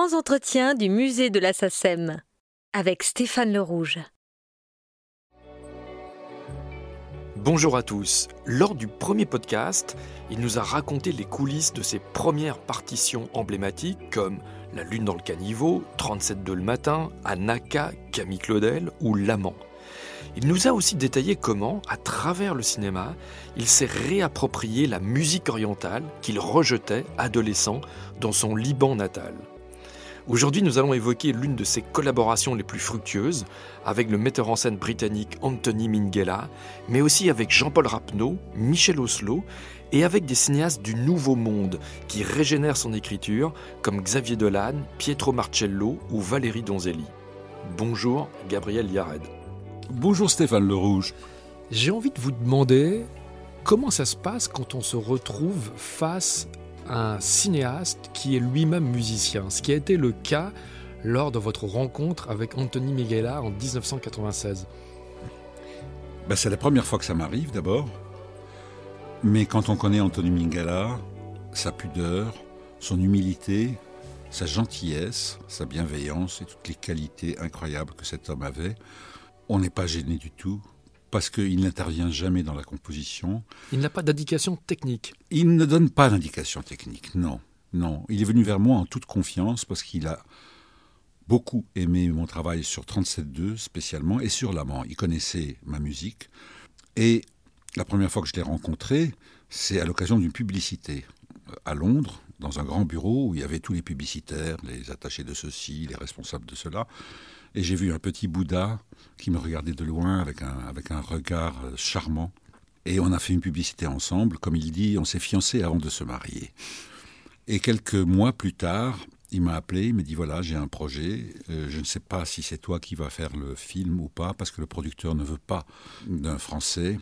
grands entretiens du musée de la avec Stéphane Le Rouge. Bonjour à tous. Lors du premier podcast, il nous a raconté les coulisses de ses premières partitions emblématiques comme La Lune dans le caniveau, 37 le matin, Anaka, Camille Claudel ou L'Amant. Il nous a aussi détaillé comment, à travers le cinéma, il s'est réapproprié la musique orientale qu'il rejetait adolescent dans son Liban natal. Aujourd'hui, nous allons évoquer l'une de ses collaborations les plus fructueuses avec le metteur en scène britannique Anthony Minghella, mais aussi avec Jean-Paul Rapneau, Michel Oslo et avec des cinéastes du Nouveau Monde qui régénèrent son écriture comme Xavier Dolan, Pietro Marcello ou Valérie Donzelli. Bonjour, Gabriel Yared. Bonjour Stéphane Le Rouge. J'ai envie de vous demander comment ça se passe quand on se retrouve face à un cinéaste qui est lui-même musicien, ce qui a été le cas lors de votre rencontre avec Anthony Miguela en 1996. Ben, c'est la première fois que ça m'arrive d'abord. Mais quand on connaît Anthony Minghella, sa pudeur, son humilité, sa gentillesse, sa bienveillance et toutes les qualités incroyables que cet homme avait, on n'est pas gêné du tout parce qu'il n'intervient jamais dans la composition. Il n'a pas d'indication technique. Il ne donne pas d'indication technique, non. Non, il est venu vers moi en toute confiance parce qu'il a beaucoup aimé mon travail sur 37.2 spécialement et sur l'amant. Il connaissait ma musique. Et la première fois que je l'ai rencontré, c'est à l'occasion d'une publicité euh, à Londres, dans un grand bureau où il y avait tous les publicitaires, les attachés de ceci, les responsables de cela et j'ai vu un petit Bouddha qui me regardait de loin avec un, avec un regard euh, charmant. Et on a fait une publicité ensemble. Comme il dit, on s'est fiancés avant de se marier. Et quelques mois plus tard, il m'a appelé, il m'a dit voilà, j'ai un projet, euh, je ne sais pas si c'est toi qui vas faire le film ou pas, parce que le producteur ne veut pas d'un Français.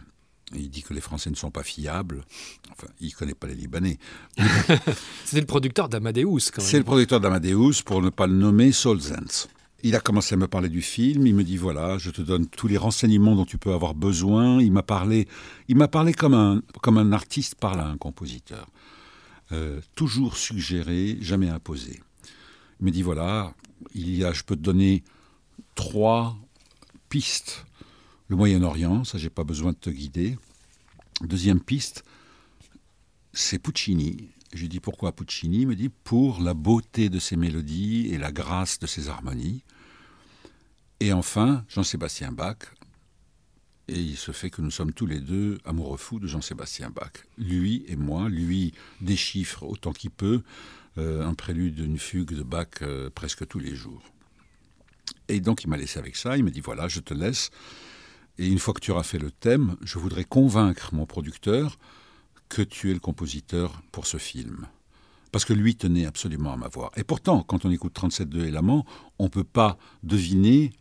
Il dit que les Français ne sont pas fiables. Enfin, il ne connaît pas les Libanais. c'est le producteur d'Amadeus, quand même. C'est le producteur d'Amadeus, pour ne pas le nommer, Solzens. Il a commencé à me parler du film. Il me dit voilà, je te donne tous les renseignements dont tu peux avoir besoin. Il m'a parlé, il m'a parlé comme un comme un artiste parle à un compositeur. Euh, toujours suggéré, jamais imposé. Il me dit voilà, il y a, je peux te donner trois pistes. Le Moyen-Orient, ça j'ai pas besoin de te guider. Deuxième piste, c'est Puccini. Je lui dis pourquoi Puccini Il me dit pour la beauté de ses mélodies et la grâce de ses harmonies. Et enfin, Jean-Sébastien Bach. Et il se fait que nous sommes tous les deux amoureux fous de Jean-Sébastien Bach. Lui et moi, lui déchiffre autant qu'il peut euh, un prélude d'une fugue de Bach euh, presque tous les jours. Et donc il m'a laissé avec ça, il m'a dit voilà, je te laisse. Et une fois que tu auras fait le thème, je voudrais convaincre mon producteur que tu es le compositeur pour ce film. Parce que lui tenait absolument à ma voix. Et pourtant, quand on écoute 37.2 et l'amant, on ne peut pas deviner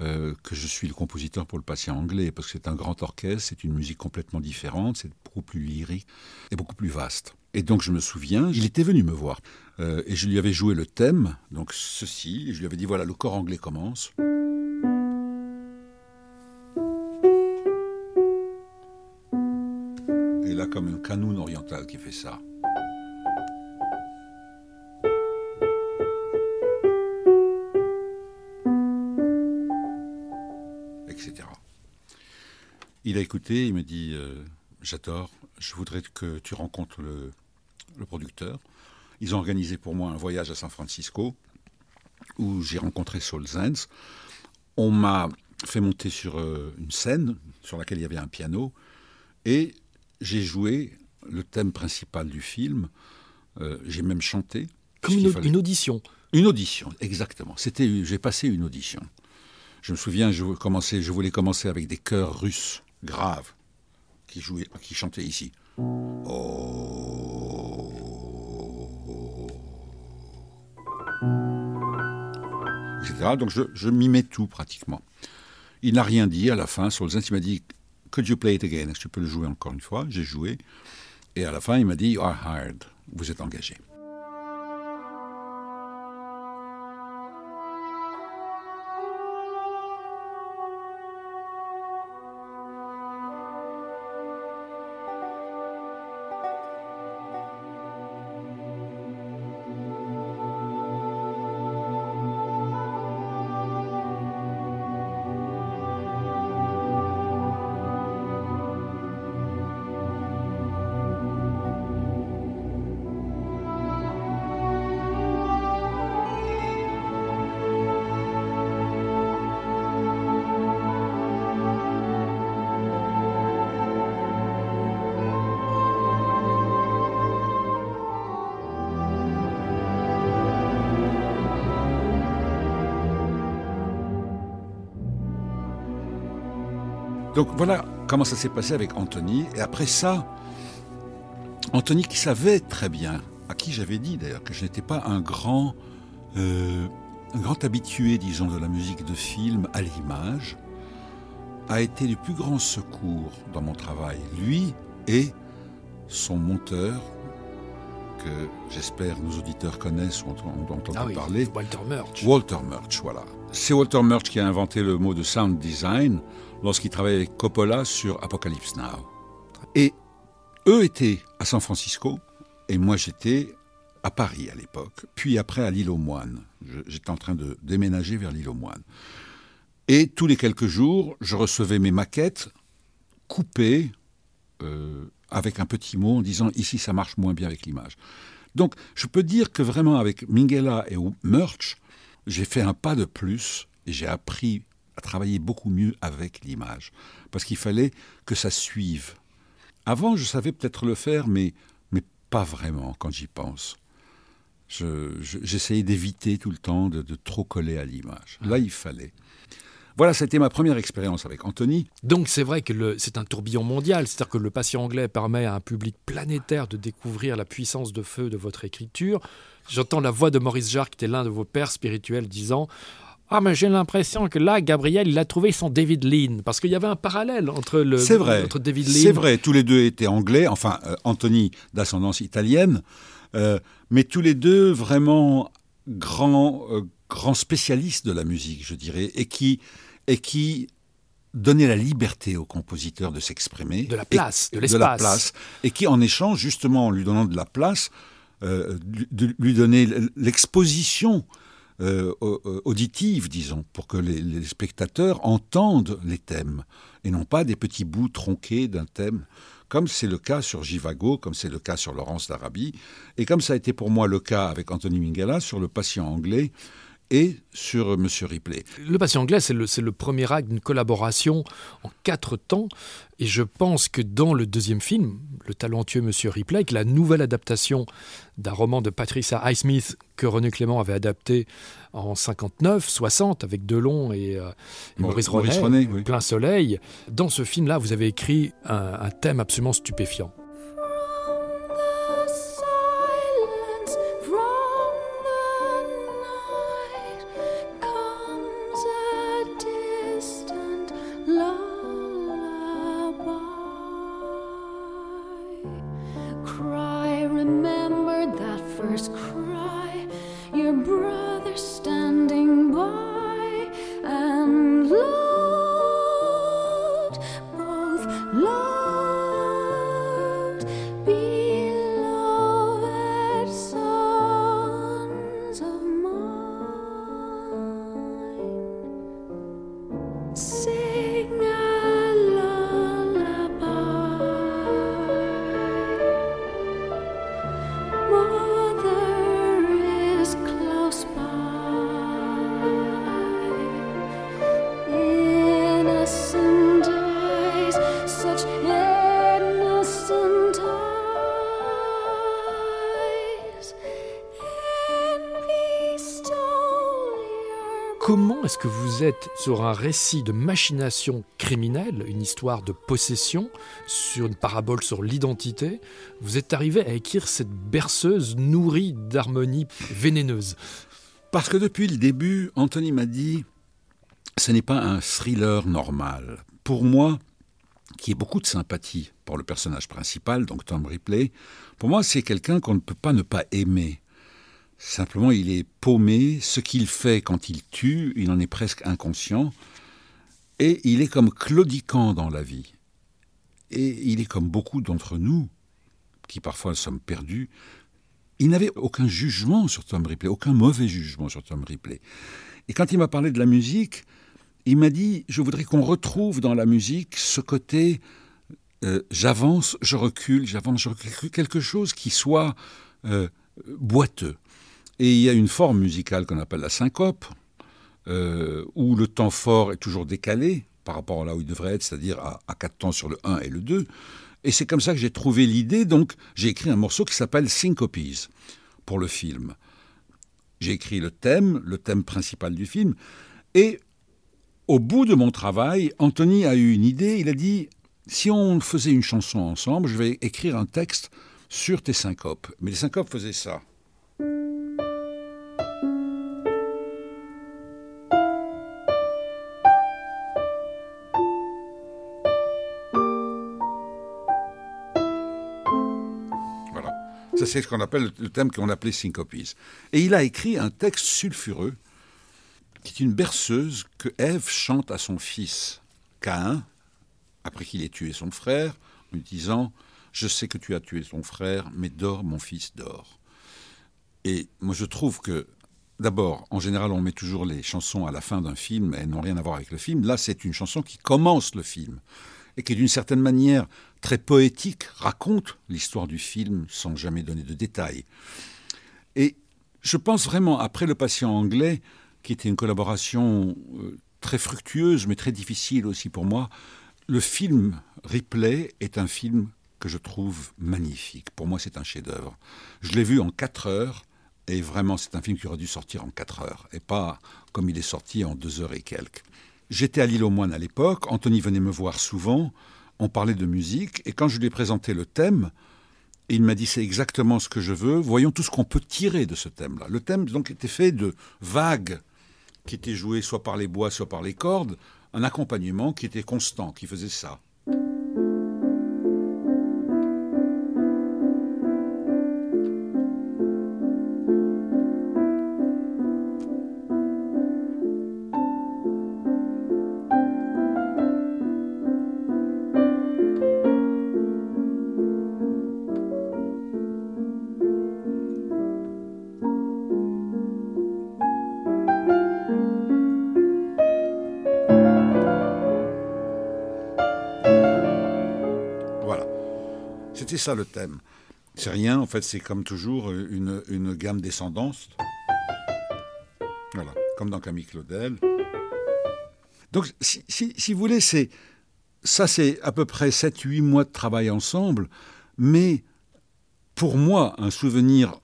euh, que je suis le compositeur pour le patient anglais, parce que c'est un grand orchestre, c'est une musique complètement différente, c'est beaucoup plus lyrique et beaucoup plus vaste. Et donc je me souviens, il était venu me voir, euh, et je lui avais joué le thème, donc ceci, et je lui avais dit, voilà, le corps anglais commence. Comme un canon oriental qui fait ça. Etc. Il a écouté, il me dit euh, J'adore, je voudrais que tu rencontres le, producteur. Ils ont organisé pour moi un voyage à San Francisco où j'ai rencontré Saul Zenz. On m'a fait monter sur euh, une scène sur laquelle il y avait un piano et j'ai joué le thème principal du film. Euh, j'ai même chanté. Comme une, audition. Une audition, exactement. C'était, j'ai passé une audition. Je me souviens, je, commençais, je voulais commencer avec des chœurs russes graves qui jouaient, qui chantaient ici. Oh. Etc. Donc je, je m'y mets tout pratiquement. Il n'a rien dit à la fin. Solzhenitsyn il m'a dit Could you play it again? Est-ce que tu peux le jouer encore une fois? J'ai joué. Et à la fin, il m'a dit You are hired. Vous êtes engagé. Donc voilà comment ça s'est passé avec Anthony. Et après ça, Anthony qui savait très bien, à qui j'avais dit d'ailleurs que je n'étais pas un grand, euh, un grand habitué, disons, de la musique de film à l'image, a été du plus grand secours dans mon travail. Lui et son monteur, que j'espère nos auditeurs connaissent ou ont, entendu ah parler. Walter Murch. Walter Murch, voilà. C'est Walter Murch qui a inventé le mot de sound design lorsqu'il travaillait avec Coppola sur Apocalypse Now. Et eux étaient à San Francisco et moi j'étais à Paris à l'époque, puis après à l'île aux Moines. J'étais en train de déménager vers l'île aux Moines. Et tous les quelques jours, je recevais mes maquettes coupées euh, avec un petit mot en disant ici ça marche moins bien avec l'image. Donc je peux dire que vraiment avec Minghella et Murch, j'ai fait un pas de plus et j'ai appris travailler beaucoup mieux avec l'image. Parce qu'il fallait que ça suive. Avant, je savais peut-être le faire, mais, mais pas vraiment quand j'y pense. J'essayais d'éviter tout le temps de, de, trop coller à l'image. Là, il fallait. Voilà, c'était ma première expérience avec Anthony. Donc c'est vrai que c'est un tourbillon mondial, c'est-à-dire que le patient anglais permet à un public planétaire de découvrir la puissance de feu de votre écriture. J'entends la voix de Maurice Jarre, qui était l'un de vos pères spirituels, disant ah, mais j'ai l'impression que là, Gabriel, il a trouvé son David Lean, parce qu'il y avait un parallèle entre le vrai. entre David Lean. C'est vrai, tous les deux étaient anglais, enfin euh, Anthony d'ascendance italienne, euh, mais tous les deux vraiment grands, euh, grands spécialistes de la musique, je dirais, et qui, et qui donnaient la liberté au compositeur de s'exprimer. De la place, et, de l'espace. De la place. Et qui, en échange, justement, en lui donnant de la place, de, lui donner l'exposition euh, auditive, disons, pour que les, spectateurs entendent les thèmes et non pas des petits bouts tronqués d'un thème, comme c'est le cas sur Givago, comme c'est le cas sur Laurence d'Arabie, et comme ça a été pour moi le cas avec Anthony Minghella sur Le patient anglais et sur M. Ripley. Le patient anglais, c'est le, le, premier acte d'une collaboration en quatre temps. Et je pense que dans le deuxième film, le talentueux M. Ripley, la nouvelle adaptation d'un roman de Patricia Highsmith que René Clément avait adapté en 59-60 avec Delon et, euh, Maurice, René, Plein Soleil, dans ce film-là, vous avez écrit un thème absolument stupéfiant. Comment est-ce que vous êtes sur un récit de machination criminelle, une histoire de possession, sur une parabole sur l'identité, vous êtes arrivé à écrire cette berceuse nourrie d'harmonie vénéneuse? Parce que depuis le début, Anthony m'a dit, ce n'est pas un thriller normal. Pour moi, qui ai beaucoup de sympathie pour le personnage principal, donc Tom Ripley, pour moi c'est quelqu'un qu'on ne peut pas ne pas aimer. Simplement, il est paumé. Ce qu'il fait quand il tue, il en est presque inconscient. Et il est comme claudiquant dans la vie. Et il est comme beaucoup d'entre nous, qui parfois sommes perdus. Il n'avait aucun jugement sur Tom Ripley, aucun mauvais jugement sur Tom Ripley. Et quand il m'a parlé de la musique, il m'a dit, je voudrais qu'on retrouve dans la musique ce côté, euh, j'avance, je recule, j'avance, je recule, quelque chose qui soit euh, boiteux. Et il y a une forme musicale qu'on appelle la syncope, euh, où le temps fort est toujours décalé par rapport à là où il devrait être, c'est-à-dire à, à quatre temps sur le 1 et le 2. Et c'est comme ça que j'ai trouvé l'idée, donc j'ai écrit un morceau qui s'appelle Syncopies pour le film. J'ai écrit le thème, le thème principal du film, et au bout de mon travail, Anthony a eu une idée. Il a dit si on faisait une chanson ensemble, je vais écrire un texte sur tes syncopes. Mais les syncopes faisaient ça. C'est ce qu'on appelle le thème qu'on appelait syncopies. Et il a écrit un texte sulfureux qui est une berceuse que Ève chante à son fils, Caïn, après qu'il ait tué son frère, en lui disant Je sais que tu as tué ton frère, mais dors, mon fils, dors. Et moi, je trouve que, d'abord, en général, on met toujours les chansons à la fin d'un film, elles n'ont rien à voir avec le film. Là, c'est une chanson qui commence le film et qui, d'une certaine manière, très poétique, raconte l'histoire du film sans jamais donner de détails. Et je pense vraiment, après Le patient anglais, qui était une collaboration euh, très fructueuse, mais très difficile aussi pour moi. Le film Ripley est un film que je trouve magnifique. Pour moi, c'est un chef-d'œuvre. Je l'ai vu en quatre heures, et vraiment, c'est un film qui aurait dû sortir en quatre heures, et pas comme il est sorti en deux heures et quelques. J'étais à l'île aux Moines à l'époque, Anthony venait me voir souvent, on parlait de musique, et quand je lui ai présenté le thème, il m'a dit c'est exactement ce que je veux, voyons tout ce qu'on peut tirer de ce thème-là. Le thème donc était fait de vagues qui était joué soit par les bois, soit par les cordes, un accompagnement qui était constant, qui faisait ça. C'était ça le thème. C'est rien, en fait, c'est comme toujours une, une gamme descendante. Voilà, comme dans Camille Claudel. Donc, si, si, vous voulez, c'est ça, c'est à peu près 7-8 mois de travail ensemble, mais pour moi, un souvenir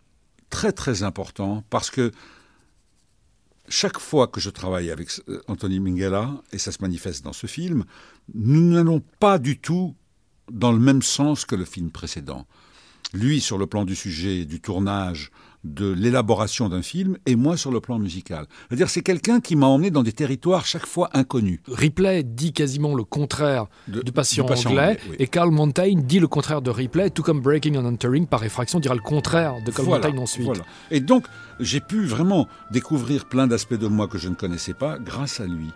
très très important, parce que chaque fois que je travaille avec Anthony Minghella, et ça se manifeste dans ce film, nous n'allons pas du tout dans le même sens que le film précédent. Lui sur le plan du sujet, du tournage, de l'élaboration d'un film, et moi sur le plan musical. C'est-à-dire c'est quelqu'un qui m'a emmené dans des territoires chaque fois inconnus. Ripley dit quasiment le contraire du patient, anglais, et Carl Montaigne dit le contraire de Ripley, tout comme Breaking and Entering, par effraction, dira le contraire de Carl Montaigne ensuite. Et donc j'ai pu vraiment découvrir plein d'aspects de moi que je ne connaissais pas grâce à lui.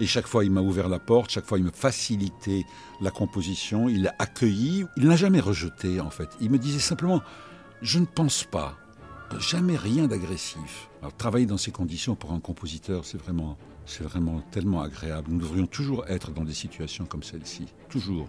Et chaque fois, il m'a ouvert la porte, chaque fois, il me facilitait la composition, il l'a accueilli. Il n'a jamais rejeté, en fait. Il me disait simplement Je ne pense pas, jamais rien d'agressif. Alors, travailler dans ces conditions pour un compositeur, c'est vraiment, c'est vraiment tellement agréable. Nous devrions toujours être dans des situations comme celle-ci. Toujours.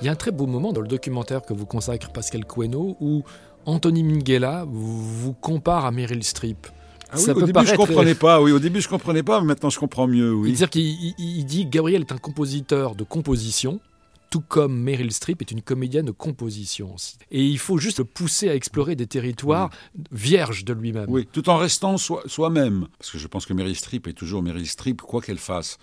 Il y a un très beau moment dans le documentaire que vous consacre Pascal Coeno où Anthony Minghella vous compare à Meryl Streep. Ah oui, au début, je comprenais pas. Oui, au début, je comprenais pas, mais maintenant, je comprends mieux. Oui. C'est-à-dire qu'il dit Gabriel est un compositeur de composition, tout comme Meryl Streep est une comédienne de composition Et il faut juste le pousser à explorer des territoires vierges de lui-même. Oui, tout en restant soi-même. Parce que je pense que Meryl Streep est toujours Meryl Streep, quoi qu'elle fasse.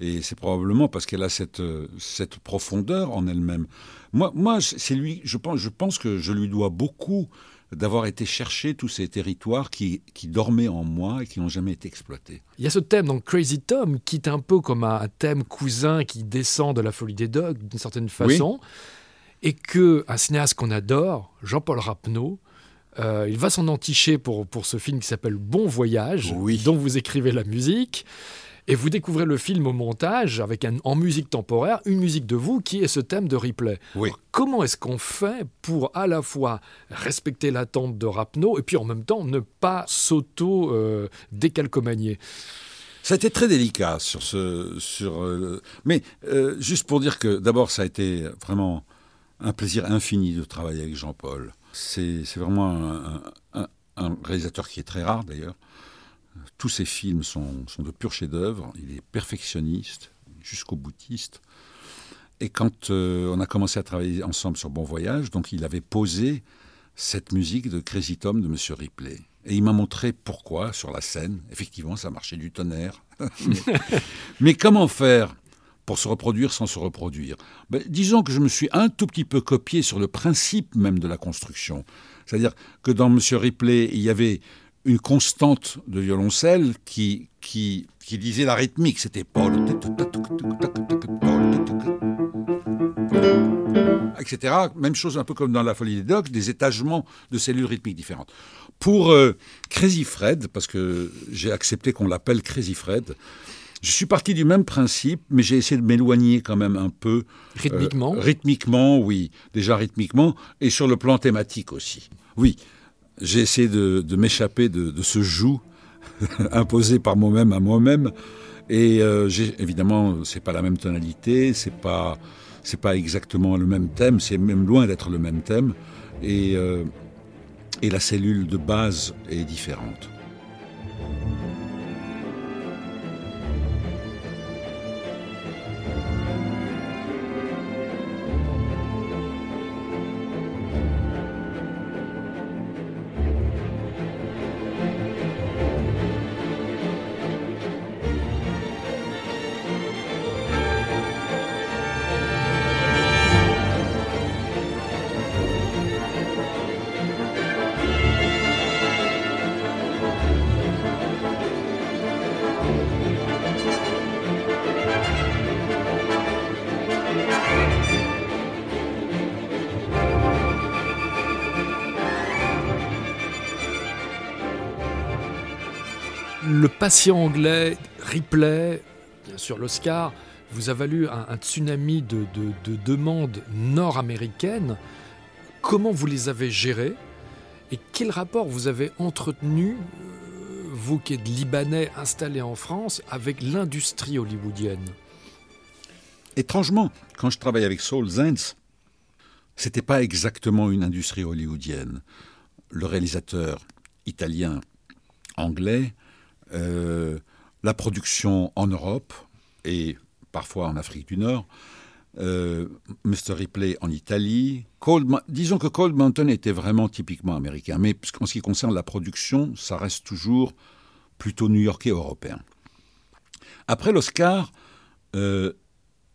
Et c'est probablement parce qu'elle a cette, euh, cette profondeur en elle-même. Moi, moi c'est lui, je pense, je pense que je lui dois beaucoup d'avoir été chercher tous ces territoires qui, qui dormaient en moi et qui n'ont jamais été exploités. Il y a ce thème dans Crazy Tom qui est un peu comme un, thème cousin qui descend de la folie des dogs d'une certaine façon. Et que un cinéaste qu'on adore, Jean-Paul Rapneau, euh, il va s'en enticher pour, pour ce film qui s'appelle Bon Voyage, dont vous écrivez la musique. Et vous découvrez le film au montage avec un, en musique temporaire, une musique de vous qui est ce thème de replay. Oui. comment est-ce qu'on fait pour à la fois respecter l'attente de Rapno et puis en même temps ne pas s'auto-décalcomanier ça a été très délicat sur ce. Sur, euh, mais euh, juste pour dire que d'abord, ça a été vraiment un plaisir infini de travailler avec Jean-Paul. C'est vraiment un, un, réalisateur qui est très rare d'ailleurs. Tous ses films sont, sont de purs chefs-d'œuvre. Il est perfectionniste, jusqu'au boutiste. Et quand euh, on a commencé à travailler ensemble sur Bon Voyage, donc il avait posé cette musique de Crazy Tom de Monsieur Ripley. Et il m'a montré pourquoi sur la scène. Effectivement, ça marchait du tonnerre. mais, comment faire pour se reproduire sans se reproduire? Ben, Disons que je me suis un tout petit peu copié sur le principe même de la construction. C'est-à-dire que dans Monsieur Ripley, il y avait une constante de violoncelle qui, qui, qui disait la rythmique. C'était etc. Même chose un peu comme dans La Folie des Dogs, des étagements de cellules rythmiques différentes. Pour euh, Crazy Fred, parce que j'ai accepté qu'on l'appelle Crazy Fred, je suis parti du même principe, mais j'ai essayé de m'éloigner quand même un peu. Euh, rythmiquement Rythmiquement, oui. Déjà rythmiquement, et sur le plan thématique aussi. Oui, j'ai essayé de, m'échapper de, ce joug imposé par moi-même à moi-même. Et euh, évidemment, c'est pas la même tonalité, c'est pas c'est pas exactement le même thème, c'est même loin d'être le même thème, et, euh, et la cellule de base est différente. Patient anglais, Ripley, bien sûr l'Oscar, vous a valu un, tsunami de, demandes nord-américaines. Comment vous les avez gérées et quel rapport vous avez entretenu, euh, vous qui êtes libanais installé en France, avec l'industrie hollywoodienne? Étrangement, quand je travaillais avec Saul Zaentz, c'était pas exactement une industrie hollywoodienne. Le réalisateur italien, anglais, euh, la production en Europe et parfois en Afrique du Nord, euh, Mr. Ripley en Italie. disons que Cold Mountain était vraiment typiquement américain, mais en ce qui concerne la production, ça reste toujours plutôt new-yorkais européen. Après l'Oscar, euh,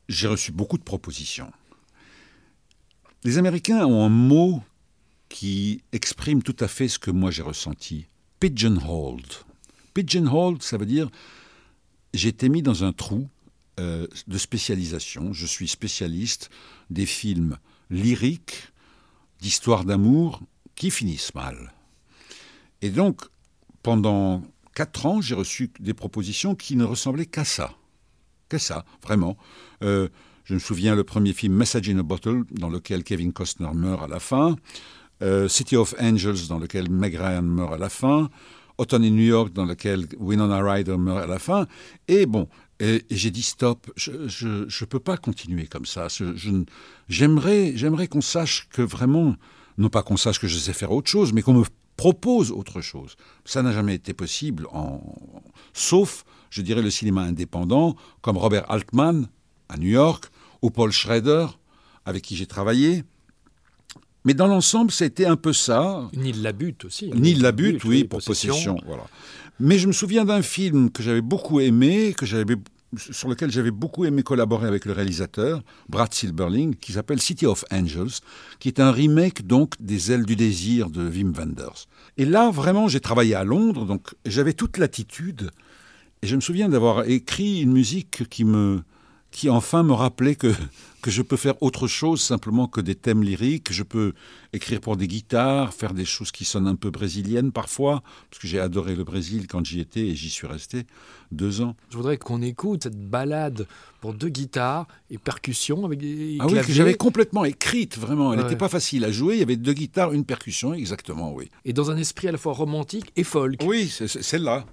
j'ai reçu beaucoup de propositions. Les Américains ont un mot qui exprime tout à fait ce que moi j'ai ressenti. Pigeonholed. Pigeonhole, ça veut dire j'ai été mis dans un trou euh, de spécialisation. Je suis spécialiste des films lyriques, d'histoires d'amour qui finissent mal. Et donc, pendant quatre ans, j'ai reçu des propositions qui ne ressemblaient qu'à ça. Qu'à ça, vraiment. Euh, je me souviens le premier film Message in a Bottle, dans lequel Kevin Costner meurt à la fin. Euh, City of Angels, dans lequel Meg Ryan meurt à la fin. Autumn in New York, dans lequel Winona Ryder meurt à la fin. Et bon, j'ai dit stop, je ne peux pas continuer comme ça. J'aimerais qu'on sache que vraiment, non pas qu'on sache que je sais faire autre chose, mais qu'on me propose autre chose. Ça n'a jamais été possible, sauf, je dirais, le cinéma indépendant, comme Robert Altman à New York, ou Paul Schrader, avec qui j'ai travaillé, mais dans l'ensemble, c'était un peu ça. Ni la butte aussi. Ni la butte, oui, pour possession. Voilà. Mais je me souviens d'un film que j'avais beaucoup aimé, que j'avais sur lequel j'avais beaucoup aimé collaborer avec le réalisateur, Brad Silberling, qui s'appelle City of Angels, qui est un remake donc des Ailes du désir de Wim Wenders. Et là, vraiment, j'ai travaillé à Londres, donc j'avais toute l'attitude, et je me souviens d'avoir écrit une musique qui me qui enfin me rappelait que, que je peux faire autre chose simplement que des thèmes lyriques. Je peux écrire pour des guitares, faire des choses qui sonnent un peu brésiliennes parfois, parce que j'ai adoré le Brésil quand j'y étais et j'y suis resté deux ans. Je voudrais qu'on écoute cette balade pour deux guitares et percussions avec des Ah oui, que j'avais complètement écrite, vraiment. Elle n'était pas facile à jouer. Il y avait deux guitares, une percussion, exactement, oui. Et dans un esprit à la fois romantique et folk. Oui, c'est celle-là.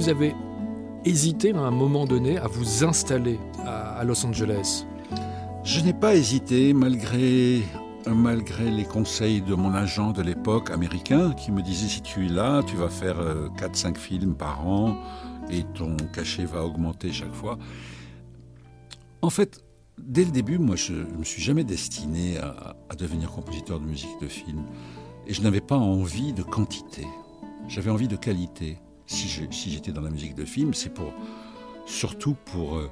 Vous avez hésité à un moment donné à vous installer à, Los Angeles Je n'ai pas hésité malgré malgré les conseils de mon agent de l'époque américain qui me disait si tu es là, tu vas faire 4-5 euh, films par an et ton cachet va augmenter chaque fois. En fait, dès le début, moi, je ne me suis jamais destiné à, à devenir compositeur de musique de film. Et je n'avais pas envie de quantité, j'avais envie de qualité si j'étais dans la musique de film, c'est pour surtout pour euh,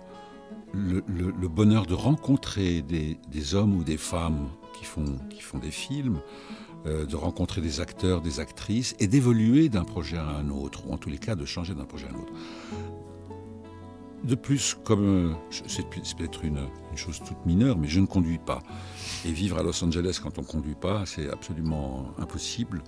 le, bonheur de rencontrer des, hommes ou des femmes qui font, qui font des films, euh, de rencontrer des acteurs, des actrices et d'évoluer d'un projet à un autre, ou en tous les cas de changer d'un projet à un autre. De plus, comme euh, c'est peut-être une, une, chose toute mineure, mais je ne conduis pas. Et vivre à Los Angeles quand on ne conduit pas, c'est absolument impossible.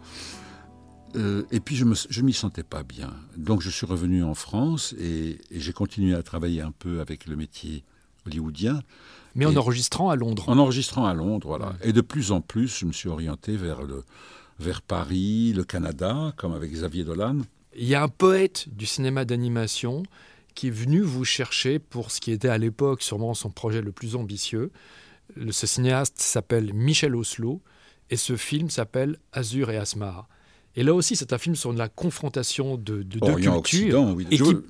Euh, et puis je ne m'y sentais pas bien. Donc je suis revenu en France et, j'ai continué à travailler un peu avec le métier hollywoodien. Mais en enregistrant à Londres. En enregistrant à Londres, voilà. Et de plus en plus, je me suis orienté vers, le, vers Paris, le Canada, comme avec Xavier Dolan. Il y a un poète du cinéma d'animation qui est venu vous chercher pour ce qui était à l'époque sûrement son projet le plus ambitieux. ce cinéaste s'appelle Michel Oslo et ce film s'appelle Azur et Asmar. Et là aussi, c'est un film sur la confrontation de, deux cultures,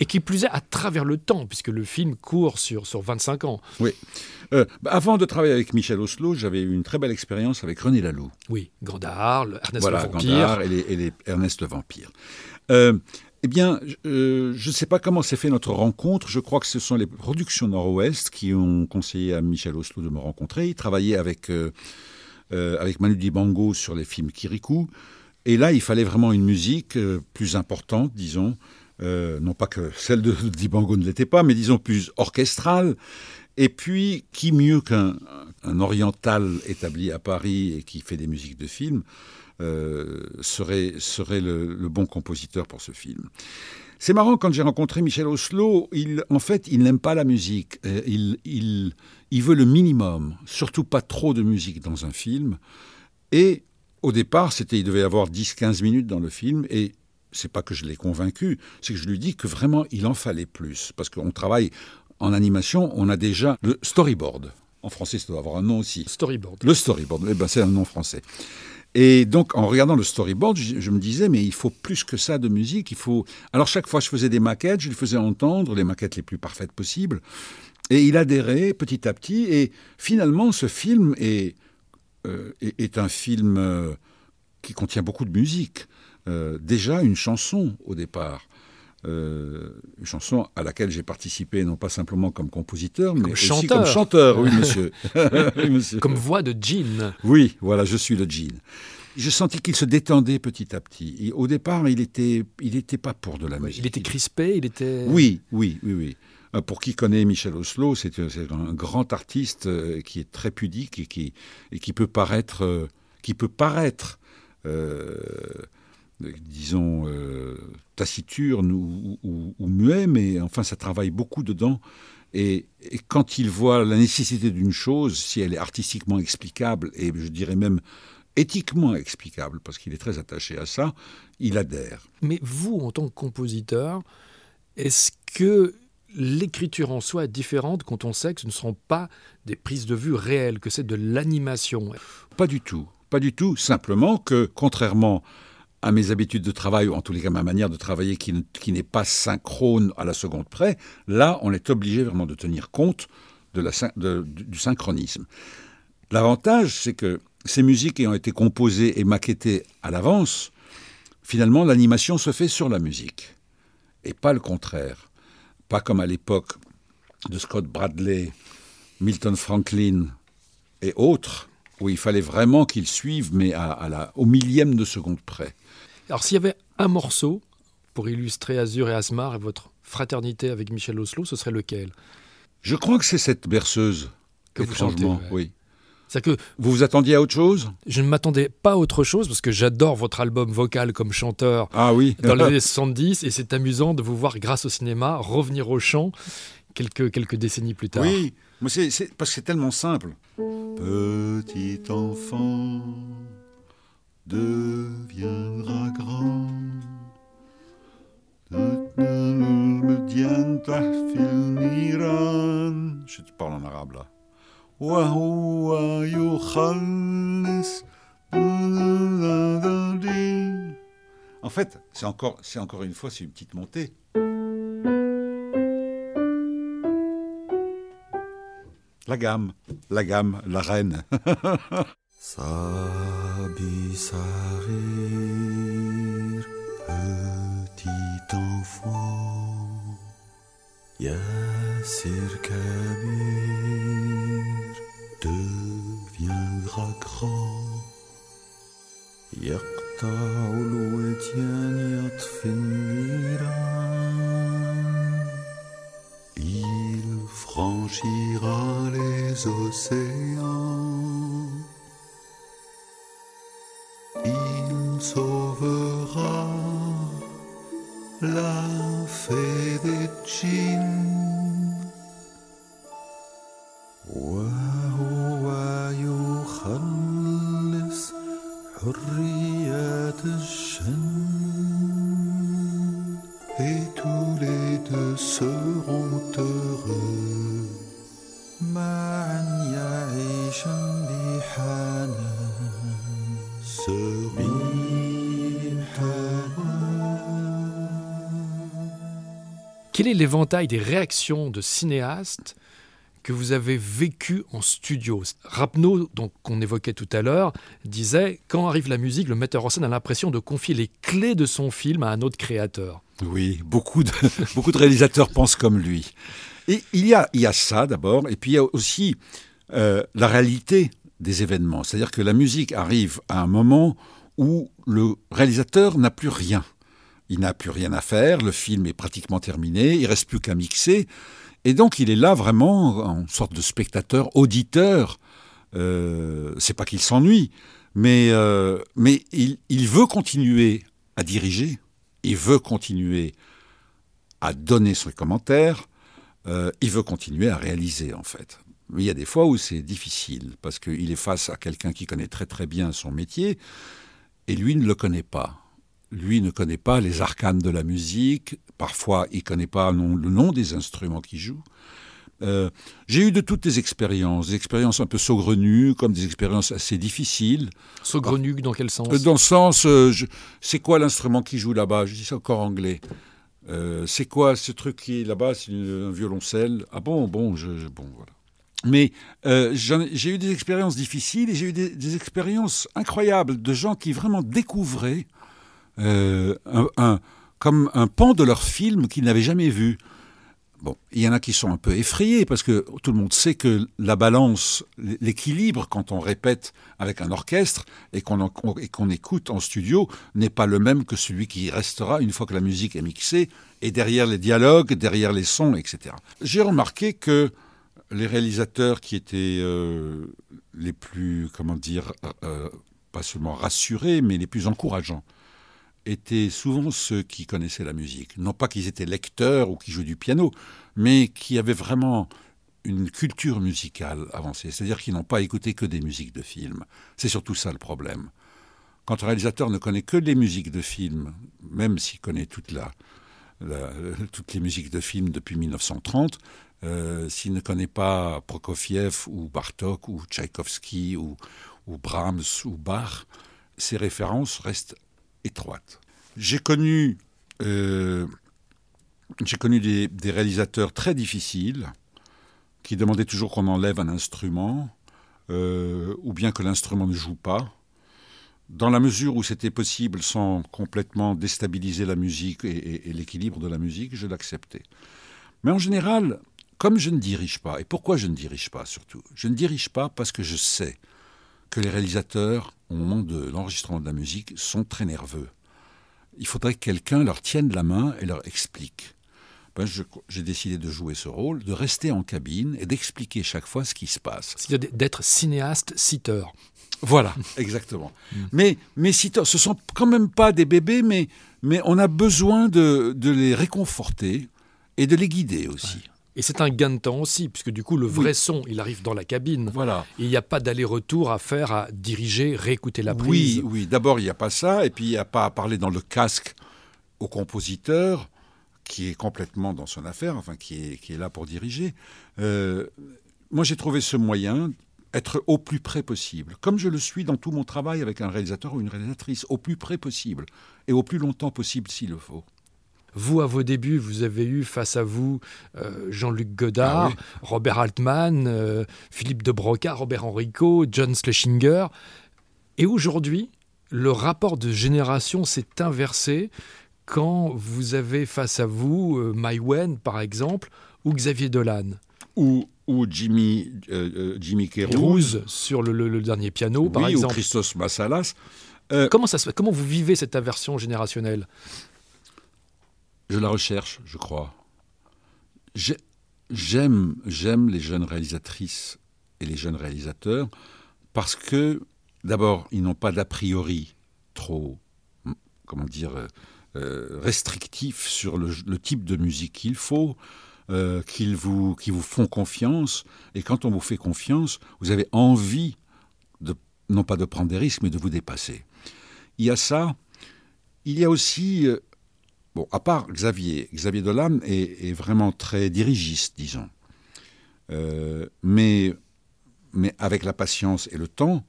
et, qui, plus est à travers le temps, puisque le film court sur, sur 25 ans. Oui. Euh, bah, avant de travailler avec Michel Oslo, j'avais eu une très belle expérience avec René Laloux. Oui, Gandar, Ernest le Vampire. Gandar et les, Ernest le Vampire. Euh, eh bien, euh, je ne sais pas comment s'est fait notre rencontre. Je crois que ce sont les productions Nord-Ouest qui ont conseillé à Michel Oslo de me rencontrer. Il travaillait avec, avec Manu Dibango sur les films Kirikou. Et là, il fallait vraiment une musique euh, plus importante, disons. Euh, non pas que celle de Dibango ne l'était pas, mais disons plus orchestrale. Et puis, qui mieux qu'un oriental établi à Paris et qui fait des musiques de film euh, serait, serait le, bon compositeur pour ce film C'est marrant, quand j'ai rencontré Michel Oslo, il, en fait, il n'aime pas la musique. Il, il, il veut le minimum, surtout pas trop de musique dans un film. Et au départ, c'était, il devait y avoir 10-15 minutes dans le film, et c'est pas que je l'ai convaincu, c'est que je lui dis que vraiment il en fallait plus, parce qu'on travaille en animation, on a déjà le storyboard. En français, ça doit avoir un nom aussi. Storyboard. Le storyboard, eh ben, c'est un nom français. Et donc, en regardant le storyboard, je, me disais, mais il faut plus que ça de musique. Il faut. Alors, chaque fois, je faisais des maquettes, je lui faisais entendre les maquettes les plus parfaites possibles. Et il adhérait petit à petit. Et finalement, ce film est euh, est, un film euh, qui contient beaucoup de musique. Euh, déjà une chanson au départ. une chanson à laquelle j'ai participé non pas simplement comme compositeur, mais aussi comme chanteur, oui monsieur. Comme voix de Jean. Oui, voilà, je suis le Jean. Je sentis qu'il se détendait petit à petit. au départ, il était, il n'était pas pour de la musique. Il était crispé, il était. Oui, oui, oui, oui. Euh, pour qui connaît Michel Oslo, c'est un grand artiste euh, qui est très pudique et qui, peut paraître, euh, qui peut paraître disons, taciturne ou, muet, mais enfin, ça travaille beaucoup dedans. Et, quand il voit la nécessité d'une chose, si elle est artistiquement explicable, et je dirais même éthiquement explicable, parce qu'il est très attaché à ça, il adhère. Mais vous, en tant que compositeur, est-ce que l'écriture en soi est différente quand on sait que ce ne sont pas des prises de vue réelles, que c'est de l'animation Pas du tout. Pas du tout. Simplement que, contrairement à mes habitudes de travail, ou en tous les cas ma manière de travailler qui, n'est pas synchrone à la seconde près, là, on est obligé vraiment de tenir compte du synchronisme. L'avantage, c'est que ces musiques ayant été composées et maquettées à l'avance, finalement, l'animation se fait sur la musique, et pas le contraire. Pas comme à l'époque de Scott Bradley, Milton Franklin et autres, où il fallait vraiment qu'ils suivent, mais à, la, au millième de seconde près. Alors s'il y avait un morceau pour illustrer Azur et Asmar et votre fraternité avec Michel Oslo, ce serait lequel? Je crois que c'est cette berceuse. Que vous chantez, oui. Que vous vous attendiez à autre chose Je ne m'attendais pas à autre chose parce que j'adore votre album vocal comme chanteur ah oui. dans les années 70 et c'est amusant de vous voir grâce au cinéma revenir au chant quelques, quelques décennies plus tard. Oui, mais c'est, parce que c'est tellement simple. Petit enfant deviendra grand. Je te parle en arabe là. En fait, c'est encore, c'est encore une fois, c'est une petite montée. La gamme, la gamme, la reine. Sabi Sarir, petit enfant, Yassir Kabir deviendra grand. يقطع الوديان يطفي النيران Il franchira les océans sauvera la fée des djinns. Quel est l'éventail des réactions de cinéastes que vous avez vécu en studio? Rapneau, donc qu'on évoquait tout à l'heure, disait quand arrive la musique, le metteur en scène a l'impression de confier les clés de son film à un autre créateur. Oui, beaucoup de, beaucoup de réalisateurs pensent comme lui. Et il y a, il y a ça d'abord, et puis il y a aussi euh, la réalité des événements. C'est-à-dire que la musique arrive à un moment où le réalisateur n'a plus rien. Il n'a plus rien à faire, le film est pratiquement terminé, il reste plus qu'à mixer. Et donc il est là vraiment en sorte de spectateur, auditeur. Euh, c'est pas qu'il s'ennuie, mais, euh, il, veut continuer à diriger, il veut continuer à donner ses commentaires, euh, il veut continuer à réaliser en fait. Il y a des fois où c'est difficile, parce qu'il est face à quelqu'un qui connaît très très bien son métier, et lui ne le connaît pas lui ne connaît pas les arcanes de la musique, parfois il ne connaît pas le nom des instruments qu'il joue. Euh, j'ai eu de toutes les expériences, des expériences un peu saugrenues, comme des expériences assez difficiles. Saugrenues dans quel sens? Dans le sens, euh, c'est quoi l'instrument qui joue là-bas? Je dis ça encore anglais. Euh, c'est quoi ce truc qui est là-bas C'est un violoncelle? Ah bon, bon, je, bon, voilà. Mais j'ai eu des expériences difficiles et j'ai eu des, des, expériences incroyables de gens qui vraiment découvraient euh, un, comme un pan de leur film qu'ils n'avaient jamais vu. Bon, il y en a qui sont un peu effrayés parce que tout le monde sait que la balance, l'équilibre quand on répète avec un orchestre et qu'on écoute en studio n'est pas le même que celui qui restera une fois que la musique est mixée et derrière les dialogues, derrière les sons, etc. J'ai remarqué que les réalisateurs qui étaient euh, les plus, comment dire, euh, pas seulement rassurés, mais les plus encourageants, étaient souvent ceux qui connaissaient la musique. Non pas qu'ils étaient lecteurs ou qui jouaient du piano, mais qui avaient vraiment une culture musicale avancée, c'est-à-dire qu'ils n'ont pas écouté que des musiques de films. C'est surtout ça le problème. Quand un réalisateur ne connaît que les musiques de films, même s'il connaît toute la, toutes les musiques de films depuis 1930, euh, s'il ne connaît pas Prokofiev ou Bartok ou Tchaïkovski ou, ou Brahms ou Bach, ses références restent étroites. J'ai connu, euh, connu des, des, réalisateurs très difficiles qui demandaient toujours qu'on enlève un instrument euh, ou bien que l'instrument ne joue pas. Dans la mesure où c'était possible sans complètement déstabiliser la musique et, et l'équilibre de la musique, je l'acceptais. Mais en général, comme je ne dirige pas, et pourquoi je ne dirige pas surtout? Je ne dirige pas parce que je sais que les réalisateurs, au moment de l'enregistrement de la musique, sont très nerveux. Il faudrait que quelqu'un leur tienne la main et leur explique. Ben, j'ai décidé de jouer ce rôle, de rester en cabine et d'expliquer chaque fois ce qui se passe. C'est-à-dire d'être cinéaste, citeur. Voilà, exactement. mais, mais citeurs, ce sont quand même pas des bébés, mais, mais on a besoin de, de les réconforter et de les guider aussi. Et c'est un gain de temps aussi, puisque du coup, le vrai son, il arrive dans la cabine. Voilà. il n'y a pas d'aller-retour à faire, à diriger, réécouter la prise. Oui, oui. D'abord, il n'y a pas ça, et puis il n'y a pas à parler dans le casque au compositeur, qui est complètement dans son affaire, enfin, qui est, qui est là pour diriger. Euh, moi, j'ai trouvé ce moyen être au plus près possible, comme je le suis dans tout mon travail avec un réalisateur ou une réalisatrice, au plus près possible, et au plus longtemps possible s'il le faut. Vous, à vos débuts, vous avez eu face à vous euh, Jean-Luc Godard, ah Robert Altman, euh, Philippe de Broca, Robert Enrico, John Schlesinger. Et aujourd'hui, le rapport de génération s'est inversé quand vous avez face à vous euh, Wen, par exemple, ou Xavier Dolan. Ou, ou Jimmy, euh, Jimmy sur le, dernier piano, par exemple. Ou Christos Massalas. comment, ça se, comment vous vivez cette inversion générationnelle? Je la recherche, je crois. J'aime, j'aime les jeunes réalisatrices et les jeunes réalisateurs parce que, d'abord, ils n'ont pas d'a priori trop, comment dire, euh, restrictif sur le, type de musique qu'il faut, euh, qu'ils vous, qui vous font confiance. Et quand on vous fait confiance, vous avez envie, de, non pas de prendre des risques, mais de vous dépasser. Il y a ça. Il y a aussi euh, Bon, à part Xavier, Xavier Dolan est, vraiment très dirigiste, disons. Euh, mais, mais avec la patience et le temps,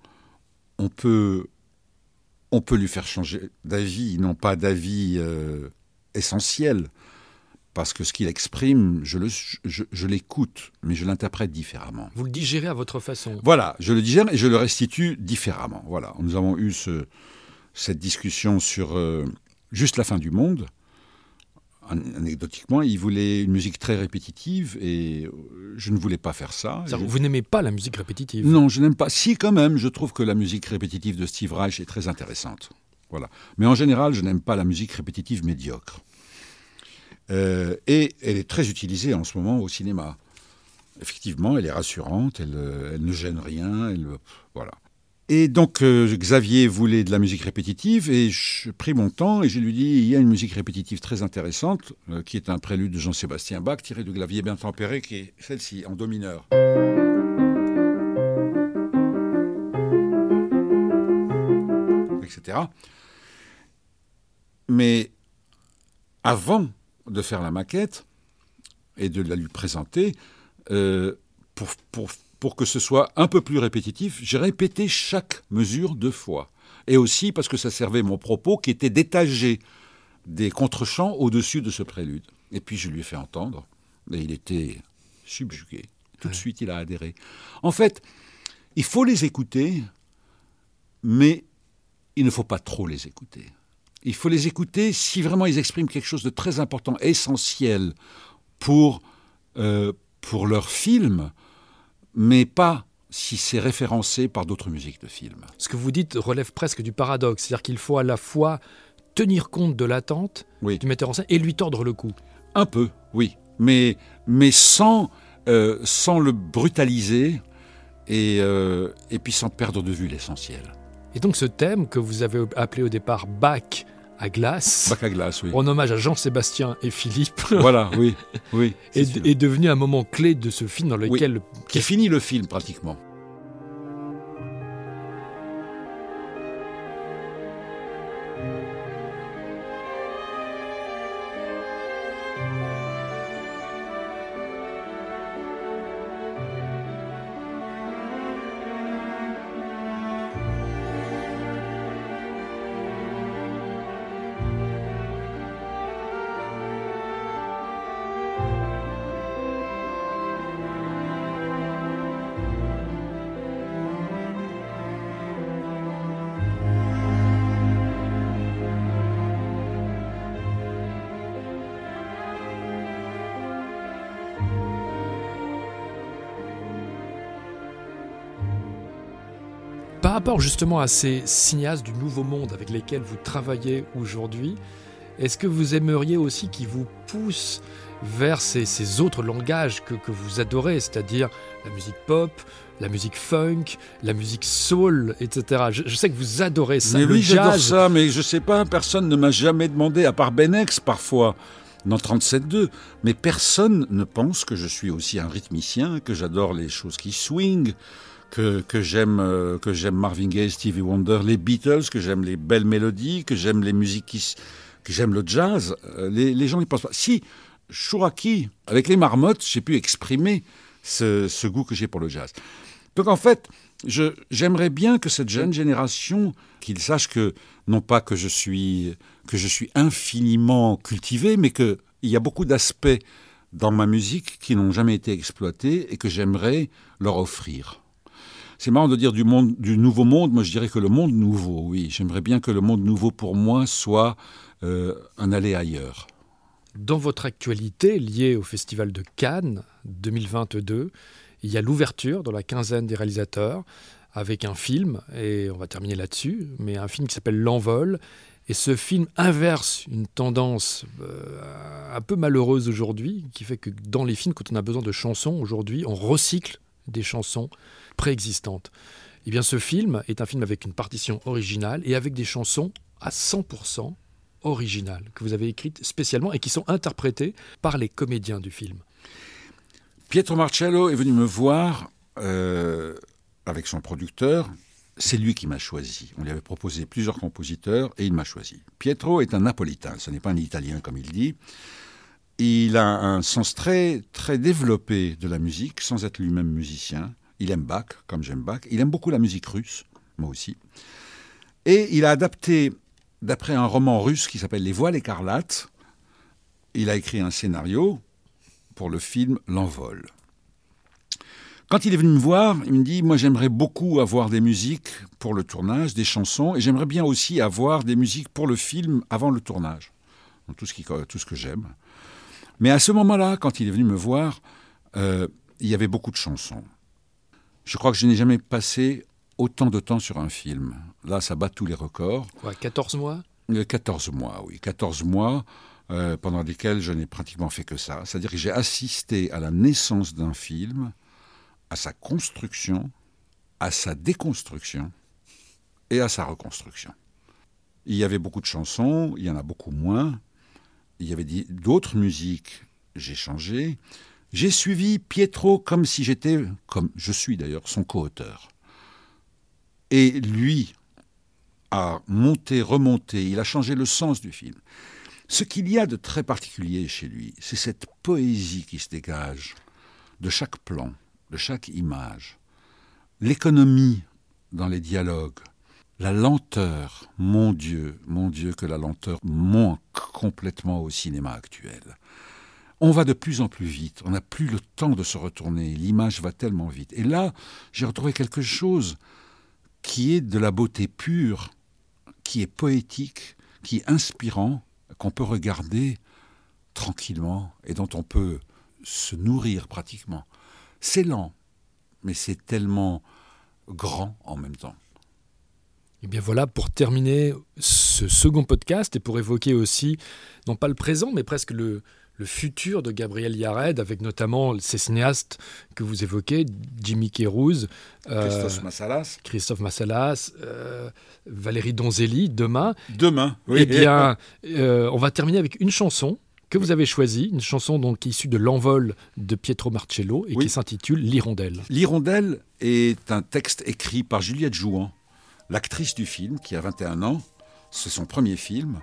on peut, on peut lui faire changer d'avis, non pas d'avis euh, essentiel, parce que ce qu'il exprime, je, le, je, l'écoute, mais je l'interprète différemment. Vous le digérez à votre façon. Voilà, je le digère et je le restitue différemment. Voilà, nous avons eu ce, cette discussion sur euh, juste la fin du monde anecdotiquement, il voulait une musique très répétitive et euh, je ne voulais pas faire ça. Vous n'aimez pas la musique répétitive? Non, je n'aime pas. Si, quand même, je trouve que la musique répétitive de Steve Reich est très intéressante. Voilà. Mais en général, je n'aime pas la musique répétitive médiocre. Euh, et elle est très utilisée en ce moment au cinéma. Effectivement, elle est rassurante, elle, euh, elle ne gêne rien, elle, voilà. Et donc euh, Xavier voulait de la musique répétitive et je pris mon temps et je lui dis il y a une musique répétitive très intéressante euh, qui est un prélude de Jean-Sébastien Bach tiré de clavier bien tempéré qui est celle-ci en do mineur. etc. Mais avant de faire la maquette et de la lui présenter, euh, pour pour que ce soit un peu plus répétitif, j'ai répété chaque mesure deux fois. Et aussi parce que ça servait mon propos qui était d'étager des contre-champs au-dessus de ce prélude. Et puis je lui ai fait entendre, et il était subjugué. Tout de suite, il a adhéré. En fait, il faut les écouter, mais il ne faut pas trop les écouter. Il faut les écouter si vraiment ils expriment quelque chose de très important, essentiel pour, euh, pour leur film, mais pas si c'est référencé par d'autres musiques de films. Ce que vous dites relève presque du paradoxe, c'est-à-dire qu'il faut à la fois tenir compte de l'attente du metteur en scène et lui tordre le cou. Un peu, oui, mais, mais sans, euh, sans le brutaliser et, euh, et puis sans perdre de vue l'essentiel. Et donc ce thème que vous avez appelé au départ Bach à glace. Bac à glace, oui. En hommage à Jean-Sébastien et Philippe. Voilà, oui, oui. est, est, devenu un moment clé de ce film dans lequel... Oui, qui finit le film pratiquement. Rapport justement à ces cinéastes du nouveau monde avec lesquels vous travaillez aujourd'hui, est-ce que vous aimeriez aussi qu'ils vous poussent vers ces, autres langages que, vous adorez, c'est-à-dire la musique pop, la musique funk, la musique soul, etc. Je, sais que vous adorez ça. Mais oui, j'adore ça, mais je sais pas, personne ne m'a jamais demandé, à part Benex parfois, dans 37.2, mais personne ne pense que je suis aussi un rythmicien, que j'adore les choses qui swing que, que j'aime euh, que j'aime Marvin Gaye, Stevie Wonder, les Beatles, que j'aime les belles mélodies, que j'aime les musiques qui, que j'aime le jazz. Euh, les, gens n'y pensent pas. Si Chouraki, avec les marmottes, j'ai pu exprimer ce, ce goût que j'ai pour le jazz. Donc en fait, j'aimerais bien que cette jeune génération, qu'ils sachent que non pas que je suis que je suis infiniment cultivé, mais qu'il y a beaucoup d'aspects dans ma musique qui n'ont jamais été exploités et que j'aimerais leur offrir. C'est marrant de dire du, nouveau monde. Moi, je dirais que le monde nouveau, oui. J'aimerais bien que le monde nouveau pour moi soit euh, un aller ailleurs. Dans votre actualité liée au Festival de Cannes 2022, il y a l'ouverture dans la quinzaine des réalisateurs avec un film, et on va terminer là-dessus, mais un film qui s'appelle L'Envol. Et ce film inverse une tendance euh, un peu malheureuse aujourd'hui, qui fait que dans les films, quand on a besoin de chansons aujourd'hui, on recycle des chansons préexistante. Eh bien, ce film est un film avec une partition originale et avec des chansons à 100% originales que vous avez écrites spécialement et qui sont interprétées par les comédiens du film. Pietro Marcello est venu me voir euh, avec son producteur. C'est lui qui m'a choisi. On lui avait proposé plusieurs compositeurs et il m'a choisi. Pietro est un napolitain, ce n'est pas un italien comme il dit. Il a un sens très, très développé de la musique sans être lui-même musicien. Il aime Bach, comme j'aime Bach. Il aime beaucoup la musique russe, moi aussi. Et il a adapté, d'après un roman russe qui s'appelle Les Voiles écarlates, il a écrit un scénario pour le film L'Envol. Quand il est venu me voir, il me dit Moi, j'aimerais beaucoup avoir des musiques pour le tournage, des chansons, et j'aimerais bien aussi avoir des musiques pour le film avant le tournage. tout, ce qui, tout ce que j'aime. Mais à ce moment-là, quand il est venu me voir, euh, il y avait beaucoup de chansons. Je crois que je n'ai jamais passé autant de temps sur un film. Là, ça bat tous les records. Quoi, 14 mois? 14 euh, mois, oui. 14 mois euh, pendant lesquels je n'ai pratiquement fait que ça. C'est-à-dire que j'ai assisté à la naissance d'un film, à sa construction, à sa déconstruction et à sa reconstruction. Il y avait beaucoup de chansons, il y en a beaucoup moins. Il y avait d'autres musiques, j'ai changé. J'ai suivi Pietro comme si j'étais, comme je suis d'ailleurs, son co-auteur. Et lui a monté, remonté, il a changé le sens du film. Ce qu'il y a de très particulier chez lui, c'est cette poésie qui se dégage de chaque plan, de chaque image, l'économie dans les dialogues, la lenteur, mon Dieu, mon Dieu que la lenteur manque complètement au cinéma actuel. On va de plus en plus vite, on n'a plus le temps de se retourner, l'image va tellement vite. Et là, j'ai retrouvé quelque chose qui est de la beauté pure, qui est poétique, qui est inspirant, qu'on peut regarder tranquillement et dont on peut se nourrir pratiquement. C'est lent, mais c'est tellement grand en même temps. Et eh bien voilà, pour terminer ce second podcast et pour évoquer aussi, non pas le présent, mais presque le, le futur de Gabriel Yared, avec notamment ces cinéastes que vous évoquez, Jimmy Kérouz, Christophe Massalas, Christophe Massalas Valérie Donzelli, demain. Demain, oui. Eh bien, on va terminer avec une chanson que vous avez choisi, une chanson donc issue de L'envol de Pietro Marcello et qui s'intitule L'Hirondelle. L'Hirondelle est un texte écrit par Juliette Jouan, l'actrice du film qui a 21 ans. C'est son premier film.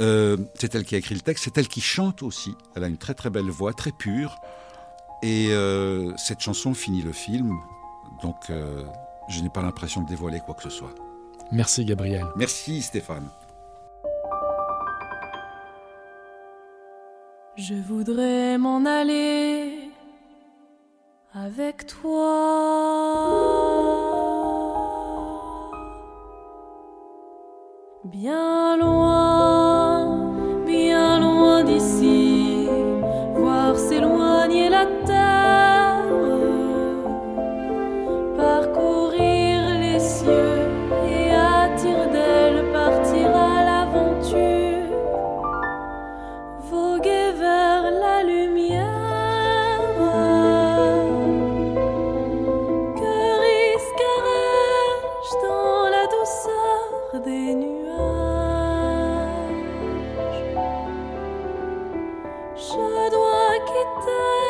Euh, c'est elle qui a écrit le texte, c'est elle qui chante aussi. Elle a une très très belle voix, très pure. Et euh, cette chanson finit le film. Donc euh, je n'ai pas l'impression de dévoiler quoi que ce soit. Merci Gabriel. Merci Stéphane. Je voudrais m'en aller avec toi, bien loin, bien loin d'ici, voir s'éloigner la dois